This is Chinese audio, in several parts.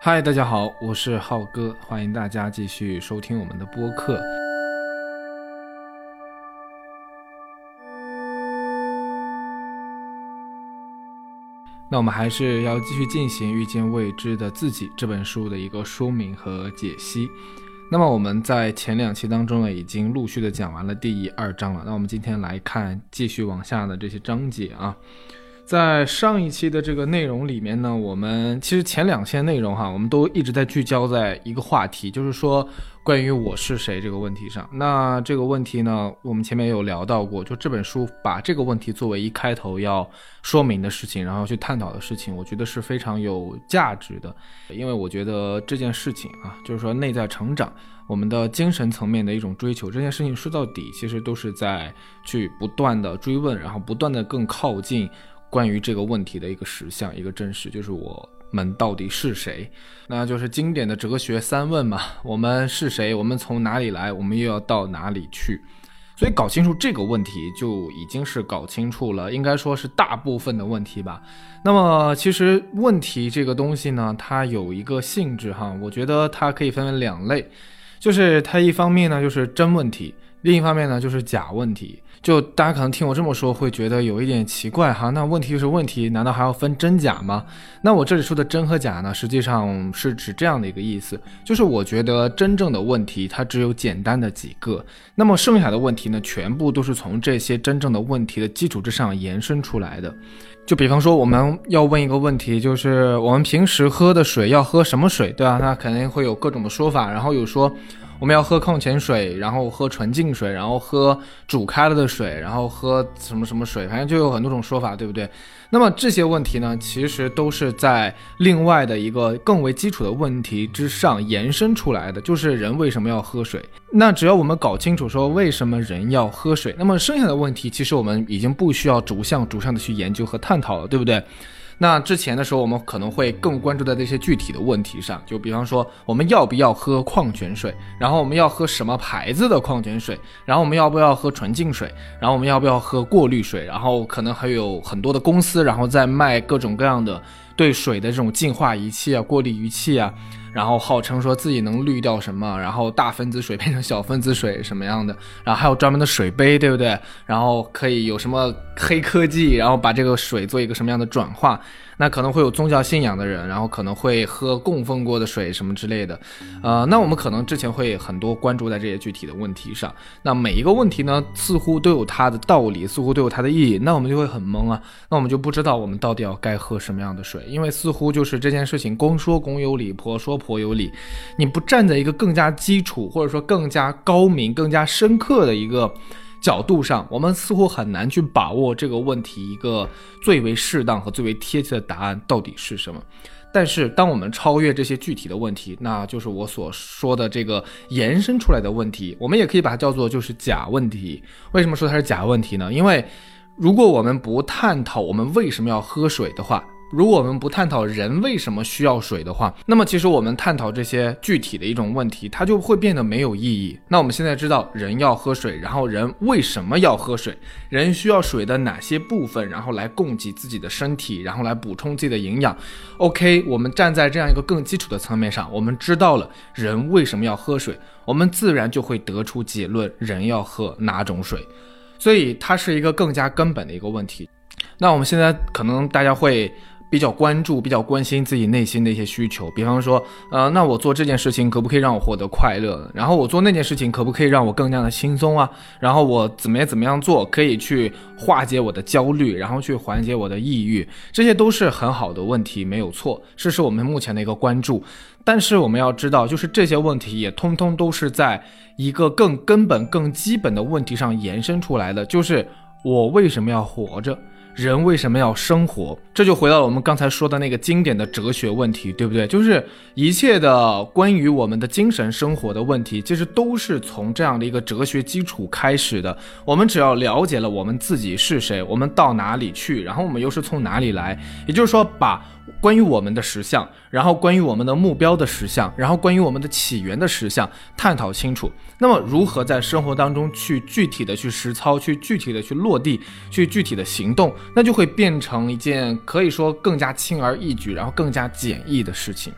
嗨，大家好，我是浩哥，欢迎大家继续收听我们的播客。那我们还是要继续进行《遇见未知的自己》这本书的一个说明和解析。那么我们在前两期当中呢，已经陆续的讲完了第一、二章了。那我们今天来看继续往下的这些章节啊。在上一期的这个内容里面呢，我们其实前两期内容哈，我们都一直在聚焦在一个话题，就是说关于我是谁这个问题上。那这个问题呢，我们前面有聊到过，就这本书把这个问题作为一开头要说明的事情，然后去探讨的事情，我觉得是非常有价值的，因为我觉得这件事情啊，就是说内在成长，我们的精神层面的一种追求，这件事情说到底，其实都是在去不断的追问，然后不断的更靠近。关于这个问题的一个实相，一个真实，就是我们到底是谁？那就是经典的哲学三问嘛。我们是谁？我们从哪里来？我们又要到哪里去？所以搞清楚这个问题，就已经是搞清楚了，应该说是大部分的问题吧。那么其实问题这个东西呢，它有一个性质哈，我觉得它可以分为两类，就是它一方面呢就是真问题，另一方面呢就是假问题。就大家可能听我这么说，会觉得有一点奇怪哈。那问题就是问题，难道还要分真假吗？那我这里说的真和假呢，实际上是指这样的一个意思，就是我觉得真正的问题它只有简单的几个，那么剩下的问题呢，全部都是从这些真正的问题的基础之上延伸出来的。就比方说，我们要问一个问题，就是我们平时喝的水要喝什么水，对吧？那肯定会有各种的说法，然后有说。我们要喝矿泉水，然后喝纯净水，然后喝煮开了的水，然后喝什么什么水，反正就有很多种说法，对不对？那么这些问题呢，其实都是在另外的一个更为基础的问题之上延伸出来的，就是人为什么要喝水？那只要我们搞清楚说为什么人要喝水，那么剩下的问题其实我们已经不需要逐项逐项的去研究和探讨了，对不对？那之前的时候，我们可能会更关注在这些具体的问题上，就比方说我们要不要喝矿泉水，然后我们要喝什么牌子的矿泉水，然后我们要不要喝纯净水，然后我们要不要喝过滤水，然后可能还有很多的公司，然后在卖各种各样的对水的这种净化仪器啊、过滤仪器啊。然后号称说自己能滤掉什么，然后大分子水变成小分子水什么样的，然后还有专门的水杯，对不对？然后可以有什么黑科技，然后把这个水做一个什么样的转化？那可能会有宗教信仰的人，然后可能会喝供奉过的水什么之类的，呃，那我们可能之前会很多关注在这些具体的问题上。那每一个问题呢，似乎都有它的道理，似乎都有它的意义，那我们就会很懵啊，那我们就不知道我们到底要该喝什么样的水，因为似乎就是这件事情公说公有理，婆说婆有理，你不站在一个更加基础或者说更加高明、更加深刻的一个。角度上，我们似乎很难去把握这个问题一个最为适当和最为贴切的答案到底是什么。但是，当我们超越这些具体的问题，那就是我所说的这个延伸出来的问题，我们也可以把它叫做就是假问题。为什么说它是假问题呢？因为如果我们不探讨我们为什么要喝水的话，如果我们不探讨人为什么需要水的话，那么其实我们探讨这些具体的一种问题，它就会变得没有意义。那我们现在知道人要喝水，然后人为什么要喝水，人需要水的哪些部分，然后来供给自己的身体，然后来补充自己的营养。OK，我们站在这样一个更基础的层面上，我们知道了人为什么要喝水，我们自然就会得出结论：人要喝哪种水。所以它是一个更加根本的一个问题。那我们现在可能大家会。比较关注、比较关心自己内心的一些需求，比方说，呃，那我做这件事情可不可以让我获得快乐？然后我做那件事情可不可以让我更加的轻松啊？然后我怎么样怎么样做可以去化解我的焦虑，然后去缓解我的抑郁？这些都是很好的问题，没有错，这是我们目前的一个关注。但是我们要知道，就是这些问题也通通都是在一个更根本、更基本的问题上延伸出来的，就是我为什么要活着？人为什么要生活？这就回到了我们刚才说的那个经典的哲学问题，对不对？就是一切的关于我们的精神生活的问题，其实都是从这样的一个哲学基础开始的。我们只要了解了我们自己是谁，我们到哪里去，然后我们又是从哪里来，也就是说把。关于我们的实相，然后关于我们的目标的实相，然后关于我们的起源的实相，探讨清楚。那么，如何在生活当中去具体的去实操，去具体的去落地，去具体的行动，那就会变成一件可以说更加轻而易举，然后更加简易的事情。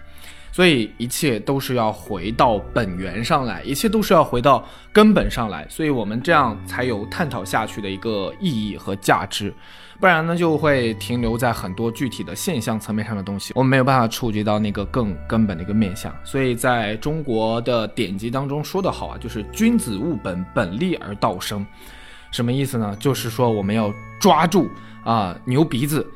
所以一切都是要回到本源上来，一切都是要回到根本上来，所以我们这样才有探讨下去的一个意义和价值。不然呢，就会停留在很多具体的现象层面上的东西，我们没有办法触及到那个更根本的一个面相。所以在中国的典籍当中说的好啊，就是君子务本，本立而道生。什么意思呢？就是说我们要抓住啊牛鼻子，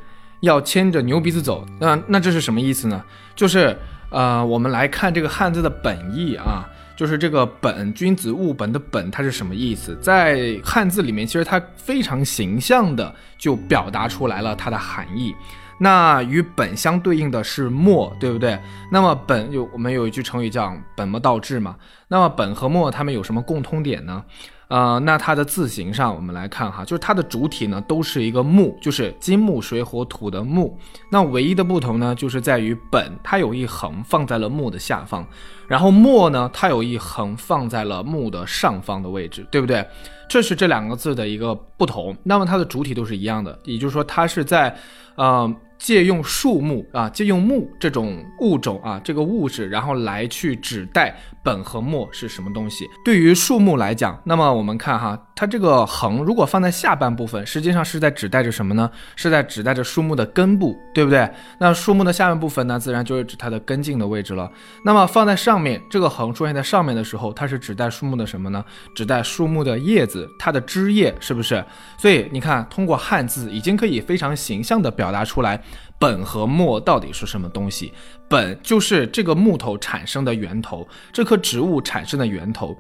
要牵着牛鼻子走。那那这是什么意思呢？就是呃，我们来看这个汉字的本意啊。就是这个本君子务本的本，它是什么意思？在汉字里面，其实它非常形象的就表达出来了它的含义。那与本相对应的是末，对不对？那么本有我们有一句成语叫本末倒置嘛。那么本和末它们有什么共通点呢？呃，那它的字形上，我们来看哈，就是它的主体呢都是一个木，就是金木水火土的木。那唯一的不同呢，就是在于本它有一横放在了木的下方，然后末呢它有一横放在了木的上方的位置，对不对？这是这两个字的一个不同。那么它的主体都是一样的，也就是说它是在，呃。借用树木啊，借用木这种物种啊，这个物质，然后来去指代本和末是什么东西。对于树木来讲，那么我们看哈，它这个横如果放在下半部分，实际上是在指代着什么呢？是在指代着树木的根部，对不对？那树木的下半部分呢，自然就是指它的根茎的位置了。那么放在上面，这个横出现在上面的时候，它是指代树木的什么呢？指代树木的叶子，它的枝叶，是不是？所以你看，通过汉字已经可以非常形象地表达出来。本和末到底是什么东西？本就是这个木头产生的源头，这棵植物产生的源头。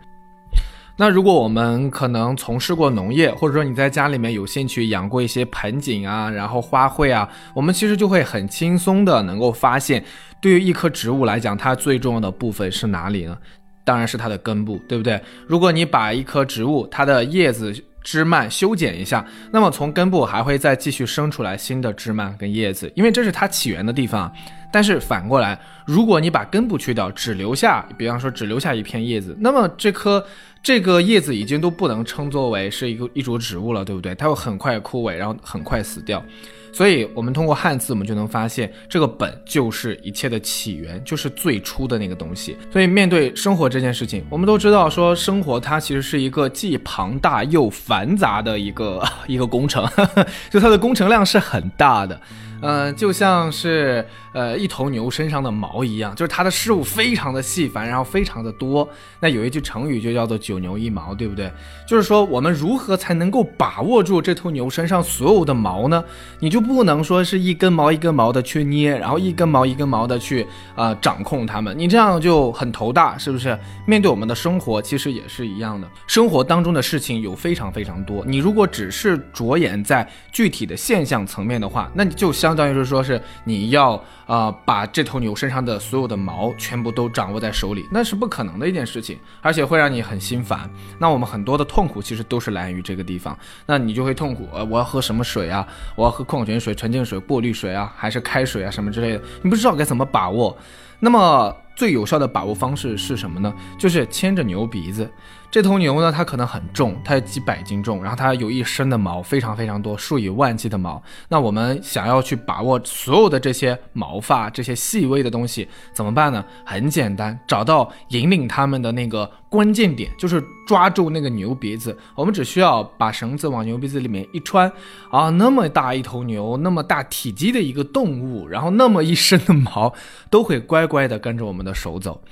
那如果我们可能从事过农业，或者说你在家里面有兴趣养过一些盆景啊，然后花卉啊，我们其实就会很轻松的能够发现，对于一棵植物来讲，它最重要的部分是哪里呢？当然是它的根部，对不对？如果你把一棵植物它的叶子，枝蔓修剪一下，那么从根部还会再继续生出来新的枝蔓跟叶子，因为这是它起源的地方。但是反过来，如果你把根部去掉，只留下，比方说只留下一片叶子，那么这棵这个叶子已经都不能称作为是一个一株植物了，对不对？它会很快枯萎，然后很快死掉。所以，我们通过汉字，我们就能发现，这个本就是一切的起源，就是最初的那个东西。所以，面对生活这件事情，我们都知道，说生活它其实是一个既庞大又繁杂的一个 一个工程，就它的工程量是很大的。嗯，就像是呃一头牛身上的毛一样，就是它的事物非常的细繁，然后非常的多。那有一句成语就叫做九牛一毛，对不对？就是说我们如何才能够把握住这头牛身上所有的毛呢？你就不能说是一根毛一根毛的去捏，然后一根毛一根毛的去呃掌控它们，你这样就很头大，是不是？面对我们的生活，其实也是一样的。生活当中的事情有非常非常多，你如果只是着眼在具体的现象层面的话，那你就相。相当于是说，是你要啊把这头牛身上的所有的毛全部都掌握在手里，那是不可能的一件事情，而且会让你很心烦。那我们很多的痛苦其实都是来源于这个地方，那你就会痛苦。呃，我要喝什么水啊？我要喝矿泉水、纯净水、过滤水啊，还是开水啊什么之类的？你不知道该怎么把握。那么最有效的把握方式是什么呢？就是牵着牛鼻子。这头牛呢，它可能很重，它有几百斤重，然后它有一身的毛，非常非常多，数以万计的毛。那我们想要去把握所有的这些毛发，这些细微的东西，怎么办呢？很简单，找到引领它们的那个关键点，就是抓住那个牛鼻子。我们只需要把绳子往牛鼻子里面一穿，啊，那么大一头牛，那么大体积的一个动物，然后那么一身的毛，都会乖乖的跟着我们的手走。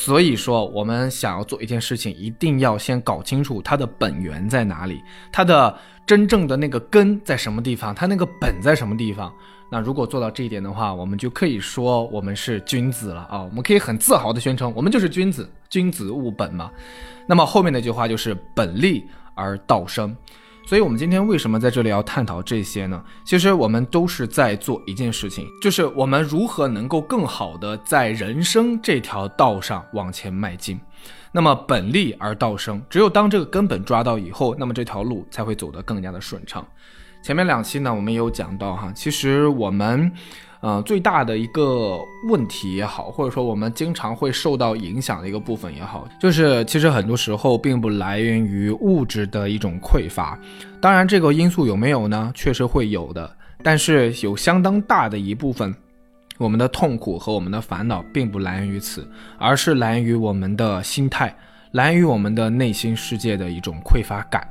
所以说，我们想要做一件事情，一定要先搞清楚它的本源在哪里，它的真正的那个根在什么地方，它那个本在什么地方。那如果做到这一点的话，我们就可以说我们是君子了啊！我们可以很自豪的宣称，我们就是君子，君子务本嘛。那么后面那句话就是本立而道生。所以，我们今天为什么在这里要探讨这些呢？其实我们都是在做一件事情，就是我们如何能够更好的在人生这条道上往前迈进。那么，本立而道生，只有当这个根本抓到以后，那么这条路才会走得更加的顺畅。前面两期呢，我们有讲到哈，其实我们。呃，最大的一个问题也好，或者说我们经常会受到影响的一个部分也好，就是其实很多时候并不来源于物质的一种匮乏。当然，这个因素有没有呢？确实会有的，但是有相当大的一部分我们的痛苦和我们的烦恼并不来源于此，而是来源于我们的心态，来源于我们的内心世界的一种匮乏感。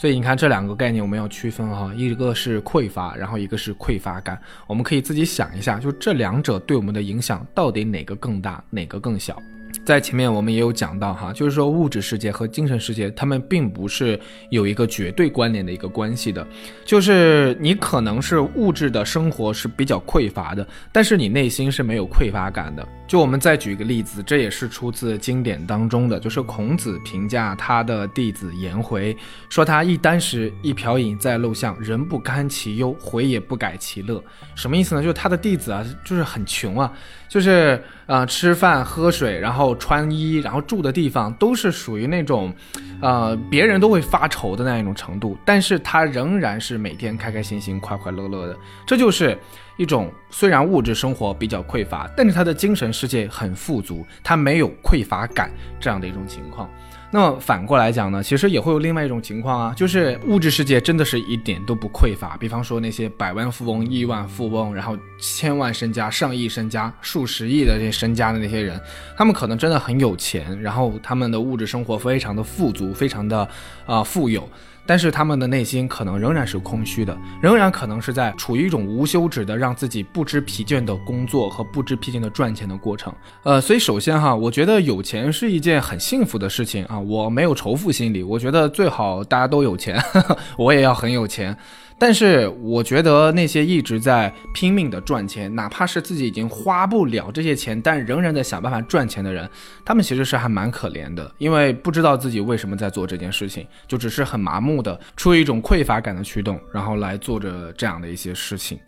所以你看这两个概念我们要区分哈，一个是匮乏，然后一个是匮乏感。我们可以自己想一下，就这两者对我们的影响到底哪个更大，哪个更小？在前面我们也有讲到哈，就是说物质世界和精神世界，它们并不是有一个绝对关联的一个关系的，就是你可能是物质的生活是比较匮乏的，但是你内心是没有匮乏感的。就我们再举一个例子，这也是出自经典当中的，就是孔子评价他的弟子颜回，说他一箪食一瓢饮在陋巷，人不堪其忧，回也不改其乐。什么意思呢？就是他的弟子啊，就是很穷啊，就是呃吃饭喝水，然后穿衣，然后住的地方都是属于那种，呃别人都会发愁的那一种程度，但是他仍然是每天开开心心、快快乐乐的，这就是。一种虽然物质生活比较匮乏，但是他的精神世界很富足，他没有匮乏感这样的一种情况。那么反过来讲呢，其实也会有另外一种情况啊，就是物质世界真的是一点都不匮乏。比方说那些百万富翁、亿万富翁，然后千万身家、上亿身家、数十亿的这些身家的那些人，他们可能真的很有钱，然后他们的物质生活非常的富足，非常的啊富有。但是他们的内心可能仍然是空虚的，仍然可能是在处于一种无休止的让自己不知疲倦的工作和不知疲倦的赚钱的过程。呃，所以首先哈，我觉得有钱是一件很幸福的事情啊，我没有仇富心理，我觉得最好大家都有钱，我也要很有钱。但是我觉得那些一直在拼命的赚钱，哪怕是自己已经花不了这些钱，但仍然在想办法赚钱的人，他们其实是还蛮可怜的，因为不知道自己为什么在做这件事情，就只是很麻木的，出于一种匮乏感的驱动，然后来做着这样的一些事情。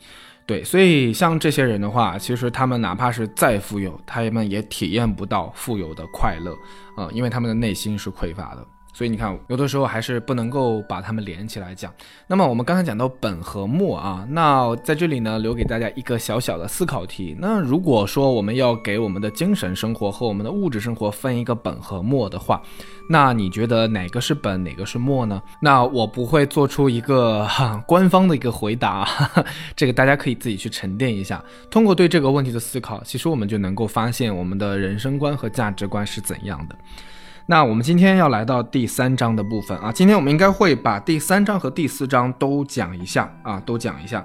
对，所以像这些人的话，其实他们哪怕是再富有，他们也体验不到富有的快乐，呃，因为他们的内心是匮乏的。所以你看，有的时候还是不能够把它们连起来讲。那么我们刚才讲到本和末啊，那在这里呢，留给大家一个小小的思考题。那如果说我们要给我们的精神生活和我们的物质生活分一个本和末的话，那你觉得哪个是本，哪个是末呢？那我不会做出一个官方的一个回答，这个大家可以自己去沉淀一下。通过对这个问题的思考，其实我们就能够发现我们的人生观和价值观是怎样的。那我们今天要来到第三章的部分啊，今天我们应该会把第三章和第四章都讲一下啊，都讲一下。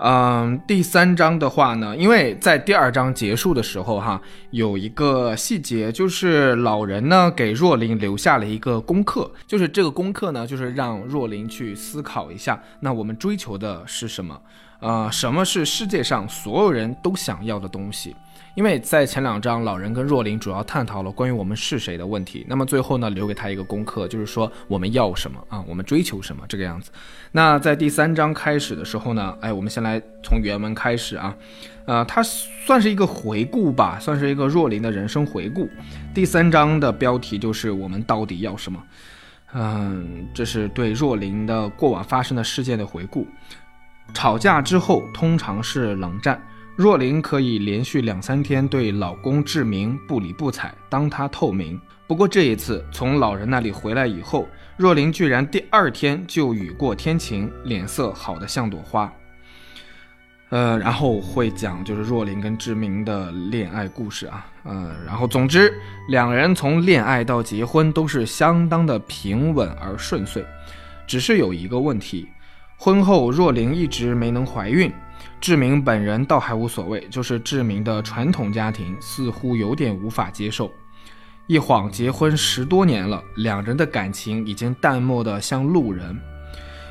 嗯，第三章的话呢，因为在第二章结束的时候哈，有一个细节，就是老人呢给若琳留下了一个功课，就是这个功课呢，就是让若琳去思考一下，那我们追求的是什么？呃，什么是世界上所有人都想要的东西？因为在前两章，老人跟若琳主要探讨了关于我们是谁的问题。那么最后呢，留给他一个功课，就是说我们要什么啊？我们追求什么？这个样子。那在第三章开始的时候呢，哎，我们先来从原文开始啊，呃，它算是一个回顾吧，算是一个若琳的人生回顾。第三章的标题就是我们到底要什么？嗯，这是对若琳的过往发生的事件的回顾。吵架之后通常是冷战。若琳可以连续两三天对老公志明不理不睬，当他透明。不过这一次从老人那里回来以后，若琳居然第二天就雨过天晴，脸色好的像朵花。呃，然后会讲就是若琳跟志明的恋爱故事啊，呃，然后总之两人从恋爱到结婚都是相当的平稳而顺遂，只是有一个问题，婚后若琳一直没能怀孕。志明本人倒还无所谓，就是志明的传统家庭似乎有点无法接受。一晃结婚十多年了，两人的感情已经淡漠的像路人，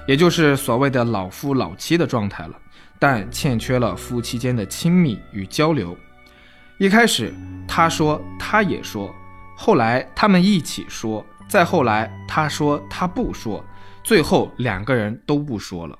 也就是所谓的老夫老妻的状态了，但欠缺了夫妻间的亲密与交流。一开始他说他也说，后来他们一起说，再后来他说他不说，最后两个人都不说了。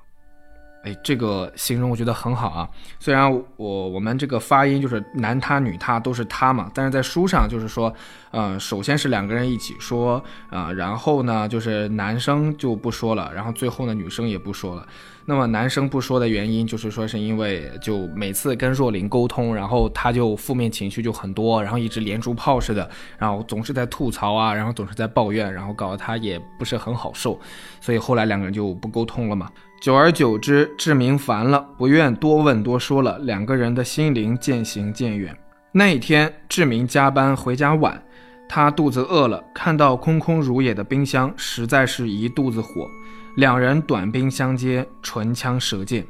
哎，这个形容我觉得很好啊。虽然我我们这个发音就是男他女他都是他嘛，但是在书上就是说，呃，首先是两个人一起说啊，然后呢就是男生就不说了，然后最后呢女生也不说了。那么男生不说的原因，就是说是因为就每次跟若琳沟通，然后他就负面情绪就很多，然后一直连珠炮似的，然后总是在吐槽啊，然后总是在抱怨，然后搞得他也不是很好受，所以后来两个人就不沟通了嘛。久而久之，志明烦了，不愿多问多说了，两个人的心灵渐行渐远。那一天，志明加班回家晚，他肚子饿了，看到空空如也的冰箱，实在是一肚子火。两人短兵相接，唇枪舌剑。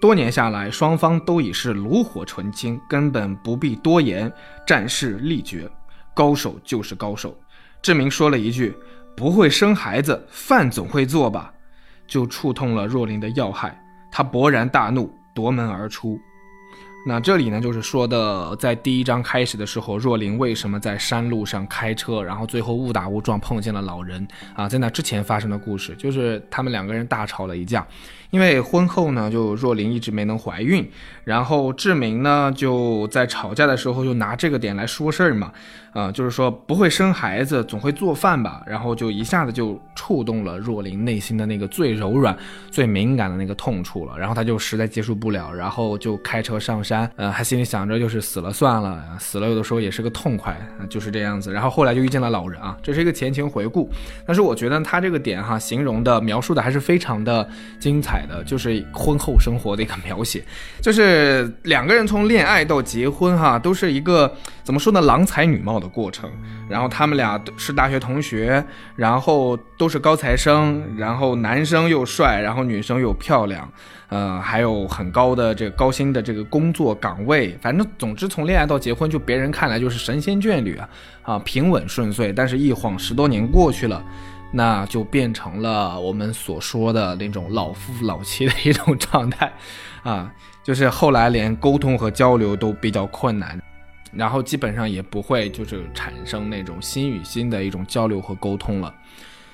多年下来，双方都已是炉火纯青，根本不必多言，战事力决，高手就是高手。志明说了一句：“不会生孩子，饭总会做吧？”就触痛了若琳的要害，他勃然大怒，夺门而出。那这里呢，就是说的，在第一章开始的时候，若琳为什么在山路上开车，然后最后误打误撞碰见了老人啊？在那之前发生的故事，就是他们两个人大吵了一架。因为婚后呢，就若琳一直没能怀孕，然后志明呢就在吵架的时候就拿这个点来说事儿嘛，啊，就是说不会生孩子，总会做饭吧，然后就一下子就触动了若琳内心的那个最柔软、最敏感的那个痛处了，然后他就实在接受不了，然后就开车上山，呃，还心里想着就是死了算了，死了有的时候也是个痛快，就是这样子，然后后来就遇见了老人啊，这是一个前情回顾，但是我觉得他这个点哈，形容的描述的还是非常的精彩。的就是婚后生活的一个描写，就是两个人从恋爱到结婚哈，都是一个怎么说呢，郎才女貌的过程。然后他们俩是大学同学，然后都是高材生，然后男生又帅，然后女生又漂亮，呃，还有很高的这个高薪的这个工作岗位。反正总之从恋爱到结婚，就别人看来就是神仙眷侣啊，啊，平稳顺遂。但是，一晃十多年过去了。那就变成了我们所说的那种老夫老妻的一种状态，啊，就是后来连沟通和交流都比较困难，然后基本上也不会就是产生那种心与心的一种交流和沟通了。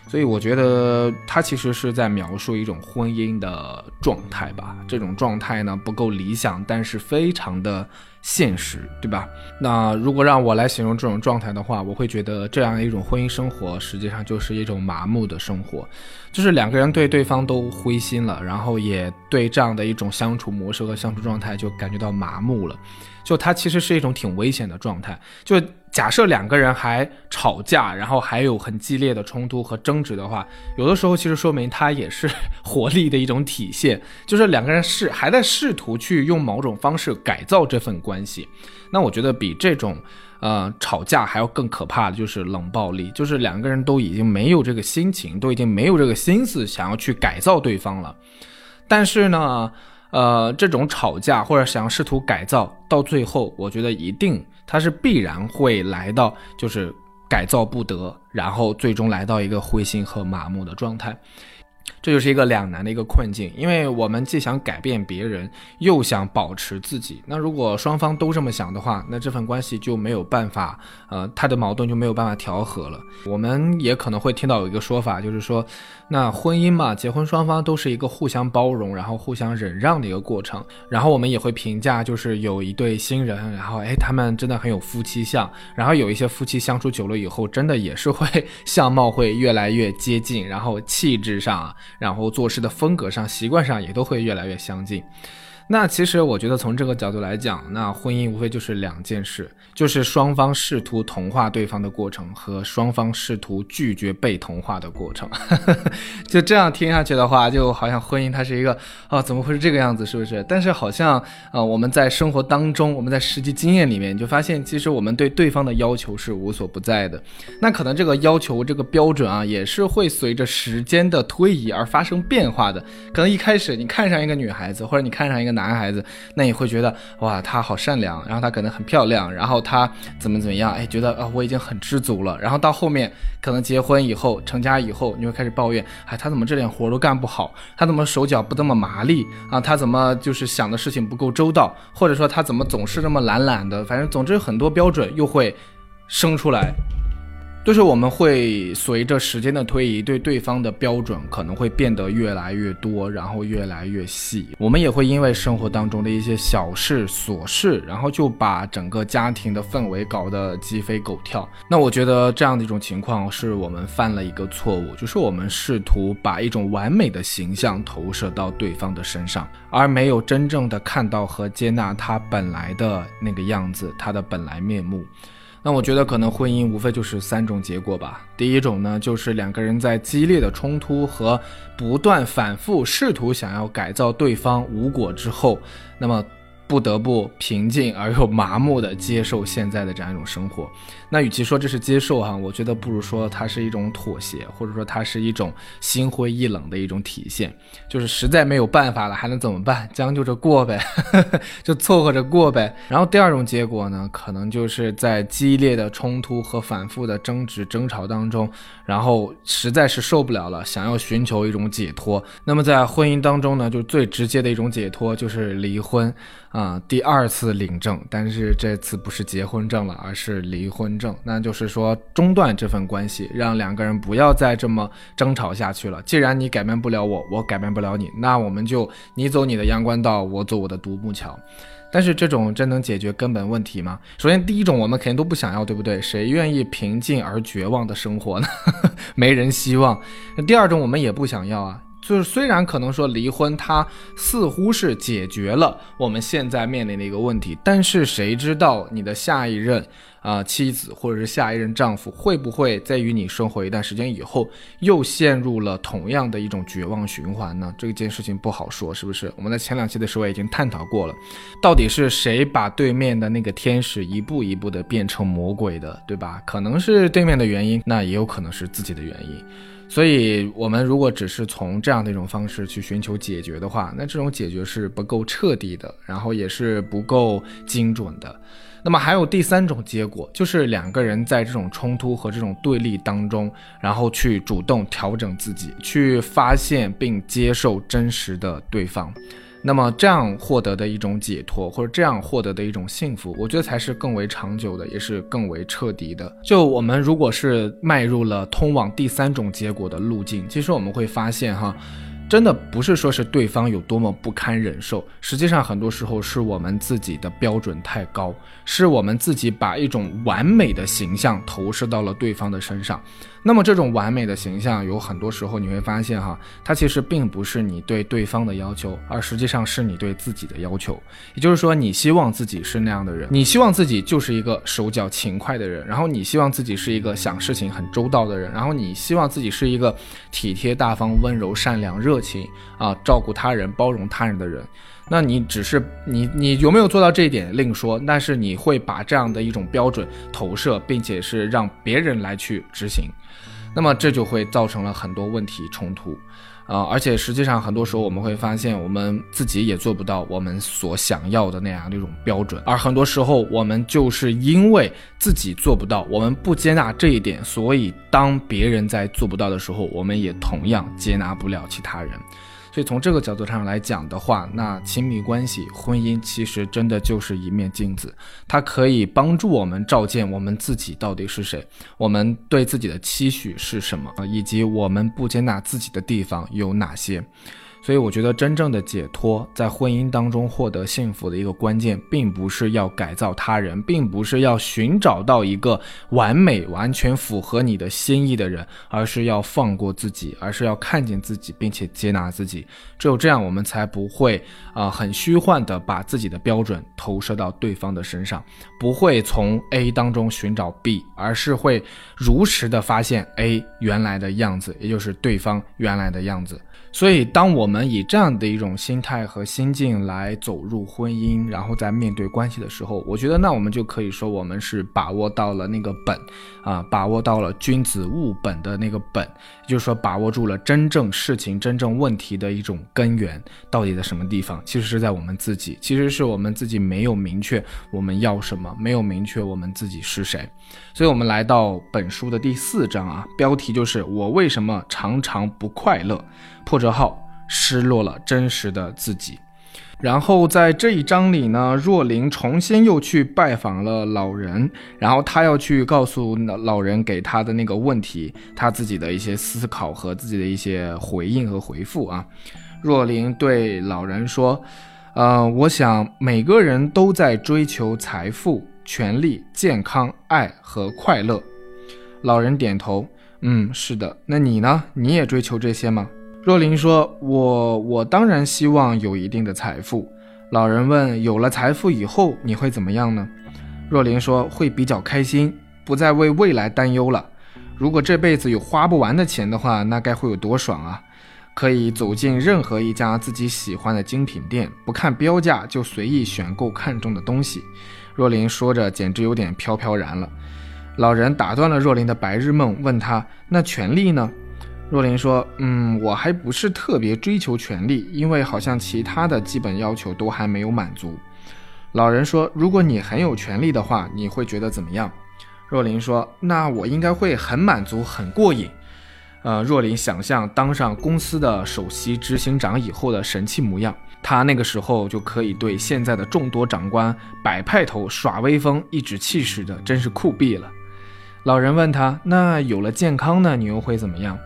所以我觉得他其实是在描述一种婚姻的状态吧。这种状态呢不够理想，但是非常的现实，对吧？那如果让我来形容这种状态的话，我会觉得这样一种婚姻生活实际上就是一种麻木的生活，就是两个人对对方都灰心了，然后也对这样的一种相处模式和相处状态就感觉到麻木了。就它其实是一种挺危险的状态。就假设两个人还吵架，然后还有很激烈的冲突和争执的话，有的时候其实说明他也是活力的一种体现。就是两个人试还在试图去用某种方式改造这份关系。那我觉得比这种呃吵架还要更可怕的就是冷暴力，就是两个人都已经没有这个心情，都已经没有这个心思想要去改造对方了。但是呢？呃，这种吵架或者想要试图改造，到最后，我觉得一定他是必然会来到，就是改造不得，然后最终来到一个灰心和麻木的状态。这就是一个两难的一个困境，因为我们既想改变别人，又想保持自己。那如果双方都这么想的话，那这份关系就没有办法，呃，他的矛盾就没有办法调和了。我们也可能会听到有一个说法，就是说，那婚姻嘛，结婚双方都是一个互相包容，然后互相忍让的一个过程。然后我们也会评价，就是有一对新人，然后哎，他们真的很有夫妻相。然后有一些夫妻相处久了以后，真的也是会 相貌会越来越接近，然后气质上啊。然后做事的风格上、习惯上也都会越来越相近。那其实我觉得从这个角度来讲，那婚姻无非就是两件事，就是双方试图同化对方的过程和双方试图拒绝被同化的过程。就这样听下去的话，就好像婚姻它是一个啊，怎么会是这个样子？是不是？但是好像啊，我们在生活当中，我们在实际经验里面就发现，其实我们对对方的要求是无所不在的。那可能这个要求这个标准啊，也是会随着时间的推移而发生变化的。可能一开始你看上一个女孩子，或者你看上一个。男孩子，那你会觉得哇，他好善良，然后他可能很漂亮，然后他怎么怎么样？哎，觉得啊，我已经很知足了。然后到后面，可能结婚以后、成家以后，你会开始抱怨，哎，他怎么这点活都干不好？他怎么手脚不这么麻利啊？他怎么就是想的事情不够周到？或者说他怎么总是这么懒懒的？反正总之有很多标准又会生出来。就是我们会随着时间的推移，对对方的标准可能会变得越来越多，然后越来越细。我们也会因为生活当中的一些小事琐事，然后就把整个家庭的氛围搞得鸡飞狗跳。那我觉得这样的一种情况是我们犯了一个错误，就是我们试图把一种完美的形象投射到对方的身上，而没有真正的看到和接纳他本来的那个样子，他的本来面目。那我觉得可能婚姻无非就是三种结果吧。第一种呢，就是两个人在激烈的冲突和不断反复试图想要改造对方无果之后，那么。不得不平静而又麻木地接受现在的这样一种生活，那与其说这是接受哈，我觉得不如说它是一种妥协，或者说它是一种心灰意冷的一种体现。就是实在没有办法了，还能怎么办？将就着过呗，就凑合着过呗。然后第二种结果呢，可能就是在激烈的冲突和反复的争执争吵当中，然后实在是受不了了，想要寻求一种解脱。那么在婚姻当中呢，就最直接的一种解脱就是离婚。啊，第二次领证，但是这次不是结婚证了，而是离婚证。那就是说中断这份关系，让两个人不要再这么争吵下去了。既然你改变不了我，我改变不了你，那我们就你走你的阳关道，我走我的独木桥。但是这种真能解决根本问题吗？首先，第一种我们肯定都不想要，对不对？谁愿意平静而绝望的生活呢？没人希望。第二种我们也不想要啊。就是虽然可能说离婚，它似乎是解决了我们现在面临的一个问题，但是谁知道你的下一任啊妻子或者是下一任丈夫会不会在与你生活一段时间以后又陷入了同样的一种绝望循环呢？这件事情不好说，是不是？我们在前两期的时候已经探讨过了，到底是谁把对面的那个天使一步一步的变成魔鬼的，对吧？可能是对面的原因，那也有可能是自己的原因。所以，我们如果只是从这样的一种方式去寻求解决的话，那这种解决是不够彻底的，然后也是不够精准的。那么还有第三种结果，就是两个人在这种冲突和这种对立当中，然后去主动调整自己，去发现并接受真实的对方。那么这样获得的一种解脱，或者这样获得的一种幸福，我觉得才是更为长久的，也是更为彻底的。就我们如果是迈入了通往第三种结果的路径，其实我们会发现哈。真的不是说是对方有多么不堪忍受，实际上很多时候是我们自己的标准太高，是我们自己把一种完美的形象投射到了对方的身上。那么这种完美的形象，有很多时候你会发现哈，它其实并不是你对对方的要求，而实际上是你对自己的要求。也就是说，你希望自己是那样的人，你希望自己就是一个手脚勤快的人，然后你希望自己是一个想事情很周到的人，然后你希望自己是一个体贴大方、温柔善良、热。情啊，照顾他人、包容他人的人，那你只是你你有没有做到这一点另说，但是你会把这样的一种标准投射，并且是让别人来去执行，那么这就会造成了很多问题冲突。啊，而且实际上很多时候我们会发现，我们自己也做不到我们所想要的那样的一种标准，而很多时候我们就是因为自己做不到，我们不接纳这一点，所以当别人在做不到的时候，我们也同样接纳不了其他人。所以从这个角度上来讲的话，那亲密关系、婚姻其实真的就是一面镜子，它可以帮助我们照见我们自己到底是谁，我们对自己的期许是什么，以及我们不接纳自己的地方有哪些。所以我觉得，真正的解脱，在婚姻当中获得幸福的一个关键，并不是要改造他人，并不是要寻找到一个完美、完全符合你的心意的人，而是要放过自己，而是要看见自己，并且接纳自己。只有这样，我们才不会啊，很虚幻的把自己的标准投射到对方的身上，不会从 A 当中寻找 B，而是会如实的发现 A 原来的样子，也就是对方原来的样子。所以，当我们以这样的一种心态和心境来走入婚姻，然后在面对关系的时候，我觉得那我们就可以说，我们是把握到了那个本，啊，把握到了君子务本的那个本，也就是说，把握住了真正事情、真正问题的一种根源到底在什么地方？其实是在我们自己，其实是我们自己没有明确我们要什么，没有明确我们自己是谁。所以，我们来到本书的第四章啊，标题就是“我为什么常常不快乐”。破折号，失落了真实的自己。然后在这一章里呢，若琳重新又去拜访了老人，然后他要去告诉老人给他的那个问题，他自己的一些思考和自己的一些回应和回复啊。若琳对老人说：“呃，我想每个人都在追求财富、权力、健康、爱和快乐。”老人点头：“嗯，是的。那你呢？你也追求这些吗？”若琳说：“我我当然希望有一定的财富。”老人问：“有了财富以后你会怎么样呢？”若琳说会比较开心，不再为未来担忧了。如果这辈子有花不完的钱的话，那该会有多爽啊！可以走进任何一家自己喜欢的精品店，不看标价就随意选购看中的东西。若琳说着，简直有点飘飘然了。老人打断了若琳的白日梦，问他：“那权力呢？”若琳说：“嗯，我还不是特别追求权力，因为好像其他的基本要求都还没有满足。”老人说：“如果你很有权力的话，你会觉得怎么样？”若琳说：“那我应该会很满足，很过瘾。”呃，若琳想象当上公司的首席执行长以后的神气模样，他那个时候就可以对现在的众多长官摆派头、耍威风、一指气势的，真是酷毙了。老人问他：“那有了健康呢，你又会怎么样？”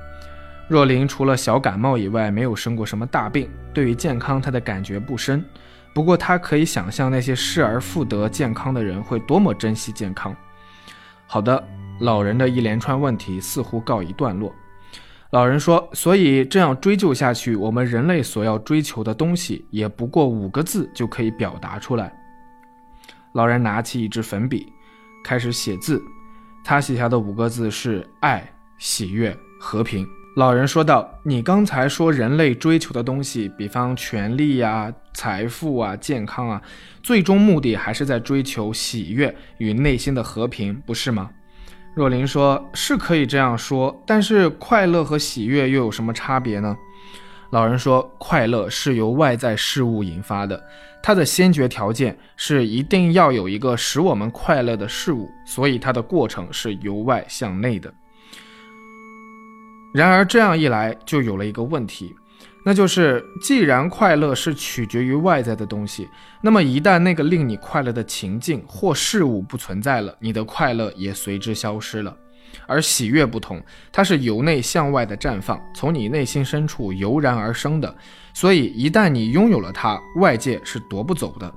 若琳除了小感冒以外，没有生过什么大病，对于健康她的感觉不深。不过她可以想象那些失而复得健康的人会多么珍惜健康。好的，老人的一连串问题似乎告一段落。老人说：“所以这样追究下去，我们人类所要追求的东西，也不过五个字就可以表达出来。”老人拿起一支粉笔，开始写字。他写下的五个字是“爱、喜悦、和平”。老人说道：“你刚才说人类追求的东西，比方权力呀、财富啊、健康啊，最终目的还是在追求喜悦与内心的和平，不是吗？”若琳说：“是可以这样说，但是快乐和喜悦又有什么差别呢？”老人说：“快乐是由外在事物引发的，它的先决条件是一定要有一个使我们快乐的事物，所以它的过程是由外向内的。”然而这样一来，就有了一个问题，那就是既然快乐是取决于外在的东西，那么一旦那个令你快乐的情境或事物不存在了，你的快乐也随之消失了。而喜悦不同，它是由内向外的绽放，从你内心深处油然而生的，所以一旦你拥有了它，外界是夺不走的。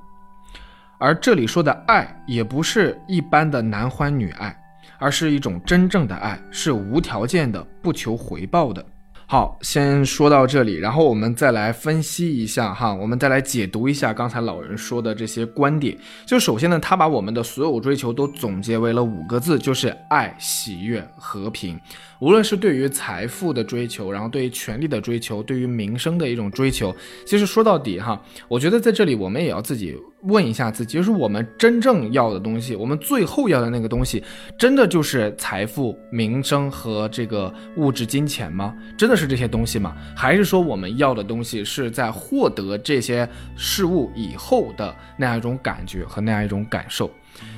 而这里说的爱，也不是一般的男欢女爱。而是一种真正的爱，是无条件的、不求回报的。好，先说到这里，然后我们再来分析一下哈，我们再来解读一下刚才老人说的这些观点。就首先呢，他把我们的所有追求都总结为了五个字，就是爱、喜悦、和平。无论是对于财富的追求，然后对于权力的追求，对于名声的一种追求，其实说到底哈，我觉得在这里我们也要自己问一下自己，就是我们真正要的东西，我们最后要的那个东西，真的就是财富、名声和这个物质金钱吗？真的是这些东西吗？还是说我们要的东西是在获得这些事物以后的那样一种感觉和那样一种感受？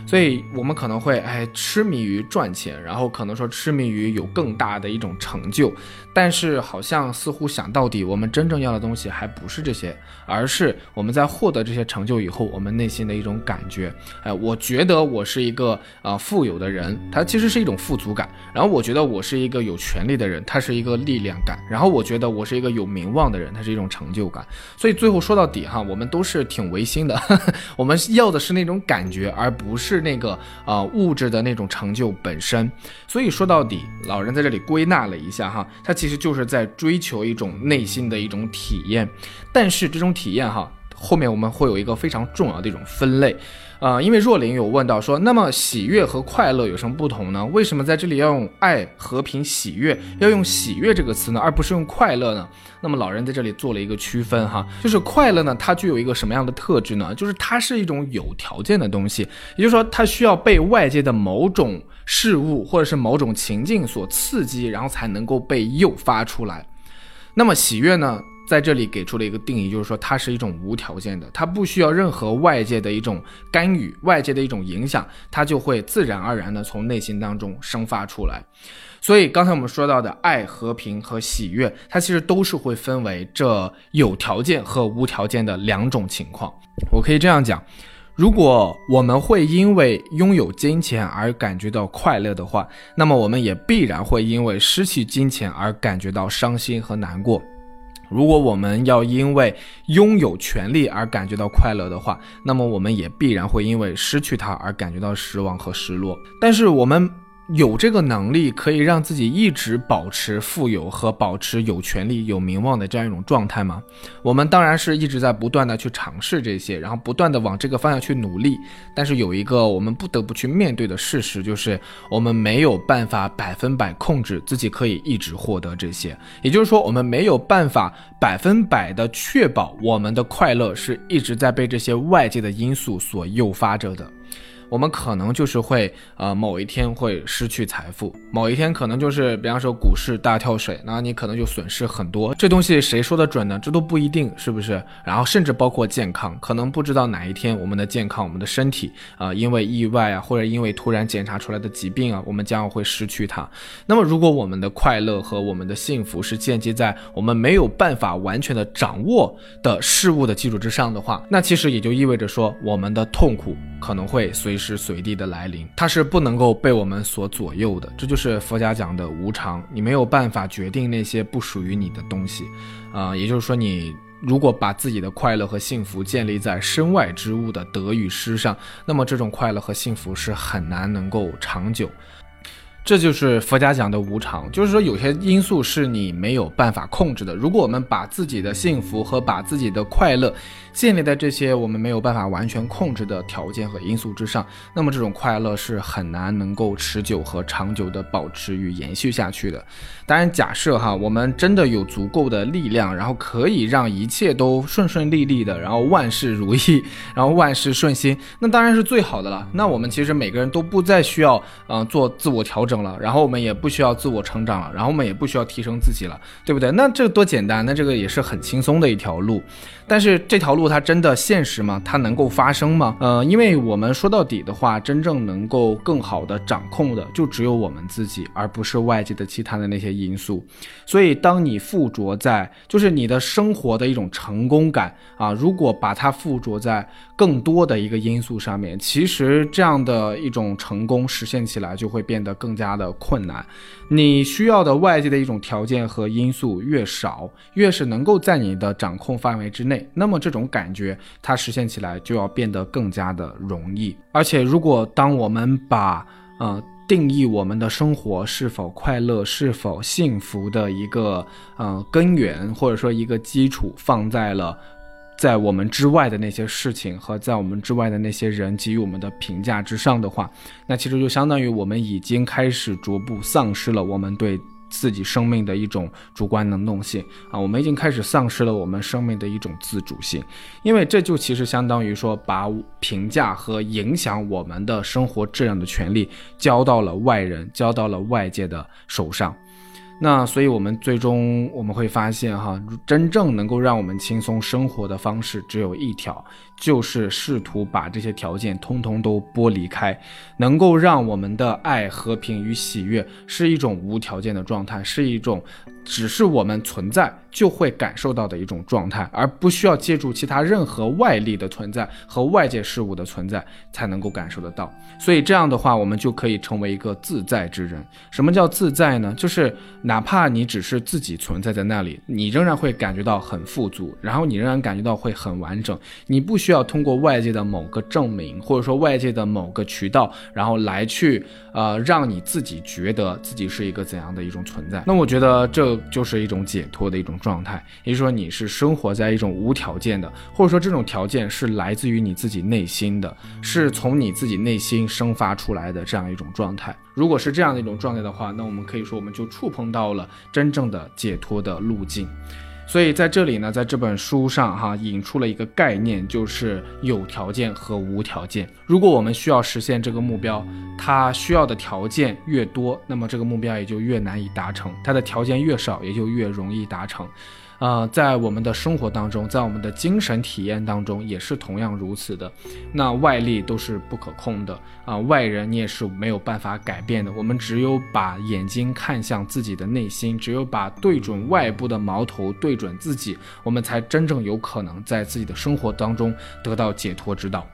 所以，我们可能会哎痴迷于赚钱，然后可能说痴迷于有更大的一种成就，但是好像似乎想到底，我们真正要的东西还不是这些，而是我们在获得这些成就以后，我们内心的一种感觉。哎，我觉得我是一个啊富有的人，它其实是一种富足感；然后我觉得我是一个有权利的人，它是一个力量感；然后我觉得我是一个有名望的人，它是一种成就感。所以最后说到底哈，我们都是挺违心的，我们要的是那种感觉，而不是。是那个啊物质的那种成就本身，所以说到底，老人在这里归纳了一下哈，他其实就是在追求一种内心的一种体验，但是这种体验哈，后面我们会有一个非常重要的一种分类。啊，因为若琳有问到说，那么喜悦和快乐有什么不同呢？为什么在这里要用爱、和平、喜悦，要用喜悦这个词呢，而不是用快乐呢？那么老人在这里做了一个区分哈，就是快乐呢，它具有一个什么样的特质呢？就是它是一种有条件的东西，也就是说，它需要被外界的某种事物或者是某种情境所刺激，然后才能够被诱发出来。那么喜悦呢？在这里给出了一个定义，就是说它是一种无条件的，它不需要任何外界的一种干预、外界的一种影响，它就会自然而然的从内心当中生发出来。所以刚才我们说到的爱、和平和喜悦，它其实都是会分为这有条件和无条件的两种情况。我可以这样讲：如果我们会因为拥有金钱而感觉到快乐的话，那么我们也必然会因为失去金钱而感觉到伤心和难过。如果我们要因为拥有权利而感觉到快乐的话，那么我们也必然会因为失去它而感觉到失望和失落。但是我们有这个能力可以让自己一直保持富有和保持有权利、有名望的这样一种状态吗？我们当然是一直在不断的去尝试这些，然后不断的往这个方向去努力。但是有一个我们不得不去面对的事实，就是我们没有办法百分百控制自己可以一直获得这些，也就是说，我们没有办法百分百的确保我们的快乐是一直在被这些外界的因素所诱发着的。我们可能就是会，呃，某一天会失去财富，某一天可能就是，比方说股市大跳水，那你可能就损失很多。这东西谁说的准呢？这都不一定，是不是？然后甚至包括健康，可能不知道哪一天我们的健康，我们的身体，啊，因为意外啊，或者因为突然检查出来的疾病啊，我们将会失去它。那么，如果我们的快乐和我们的幸福是建基在我们没有办法完全的掌握的事物的基础之上的话，那其实也就意味着说，我们的痛苦可能会随。时时随地的来临，它是不能够被我们所左右的。这就是佛家讲的无常，你没有办法决定那些不属于你的东西，啊，也就是说，你如果把自己的快乐和幸福建立在身外之物的得与失上，那么这种快乐和幸福是很难能够长久。这就是佛家讲的无常，就是说有些因素是你没有办法控制的。如果我们把自己的幸福和把自己的快乐建立在这些我们没有办法完全控制的条件和因素之上，那么这种快乐是很难能够持久和长久的保持与延续下去的。当然，假设哈，我们真的有足够的力量，然后可以让一切都顺顺利利的，然后万事如意，然后万事顺心，那当然是最好的了。那我们其实每个人都不再需要嗯做自我调整。了，然后我们也不需要自我成长了，然后我们也不需要提升自己了，对不对？那这多简单，那这个也是很轻松的一条路。但是这条路它真的现实吗？它能够发生吗？呃，因为我们说到底的话，真正能够更好的掌控的就只有我们自己，而不是外界的其他的那些因素。所以，当你附着在就是你的生活的一种成功感啊，如果把它附着在更多的一个因素上面，其实这样的一种成功实现起来就会变得更加的困难。你需要的外界的一种条件和因素越少，越是能够在你的掌控范围之内。那么这种感觉，它实现起来就要变得更加的容易。而且，如果当我们把呃定义我们的生活是否快乐、是否幸福的一个呃根源，或者说一个基础，放在了在我们之外的那些事情和在我们之外的那些人给予我们的评价之上的话，那其实就相当于我们已经开始逐步丧失了我们对。自己生命的一种主观能动性啊，我们已经开始丧失了我们生命的一种自主性，因为这就其实相当于说把评价和影响我们的生活质量的权利交到了外人，交到了外界的手上。那所以，我们最终我们会发现，哈，真正能够让我们轻松生活的方式只有一条，就是试图把这些条件通通都剥离开，能够让我们的爱、和平与喜悦是一种无条件的状态，是一种。只是我们存在就会感受到的一种状态，而不需要借助其他任何外力的存在和外界事物的存在才能够感受得到。所以这样的话，我们就可以成为一个自在之人。什么叫自在呢？就是哪怕你只是自己存在在那里，你仍然会感觉到很富足，然后你仍然感觉到会很完整。你不需要通过外界的某个证明，或者说外界的某个渠道，然后来去呃让你自己觉得自己是一个怎样的一种存在。那我觉得这。就是一种解脱的一种状态，也就是说你是生活在一种无条件的，或者说这种条件是来自于你自己内心的，是从你自己内心生发出来的这样一种状态。如果是这样的一种状态的话，那我们可以说我们就触碰到了真正的解脱的路径。所以在这里呢，在这本书上哈引出了一个概念，就是有条件和无条件。如果我们需要实现这个目标，它需要的条件越多，那么这个目标也就越难以达成；它的条件越少，也就越容易达成。呃，在我们的生活当中，在我们的精神体验当中，也是同样如此的。那外力都是不可控的啊，外人你也是没有办法改变的。我们只有把眼睛看向自己的内心，只有把对准外部的矛头对准自己，我们才真正有可能在自己的生活当中得到解脱之道。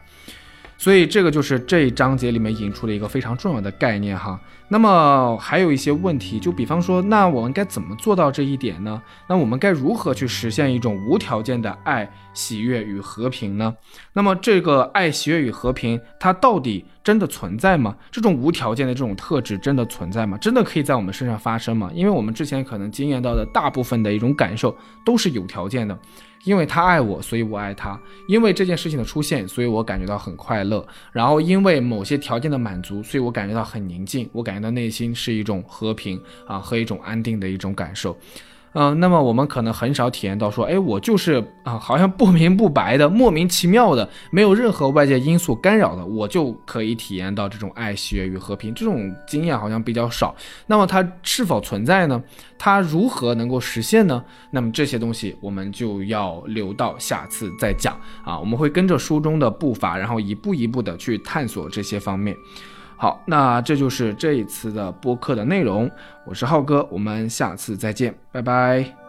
所以这个就是这一章节里面引出的一个非常重要的概念哈。那么还有一些问题，就比方说，那我们该怎么做到这一点呢？那我们该如何去实现一种无条件的爱喜悦与和平呢？那么这个爱、喜悦与和平，它到底真的存在吗？这种无条件的这种特质真的存在吗？真的可以在我们身上发生吗？因为我们之前可能经验到的大部分的一种感受都是有条件的。因为他爱我，所以我爱他。因为这件事情的出现，所以我感觉到很快乐。然后因为某些条件的满足，所以我感觉到很宁静。我感觉到内心是一种和平啊和一种安定的一种感受。嗯，那么我们可能很少体验到说，哎，我就是啊，好像不明不白的、莫名其妙的，没有任何外界因素干扰的，我就可以体验到这种爱、喜悦与和平。这种经验好像比较少。那么它是否存在呢？它如何能够实现呢？那么这些东西我们就要留到下次再讲啊。我们会跟着书中的步伐，然后一步一步的去探索这些方面。好，那这就是这一次的播客的内容。我是浩哥，我们下次再见，拜拜。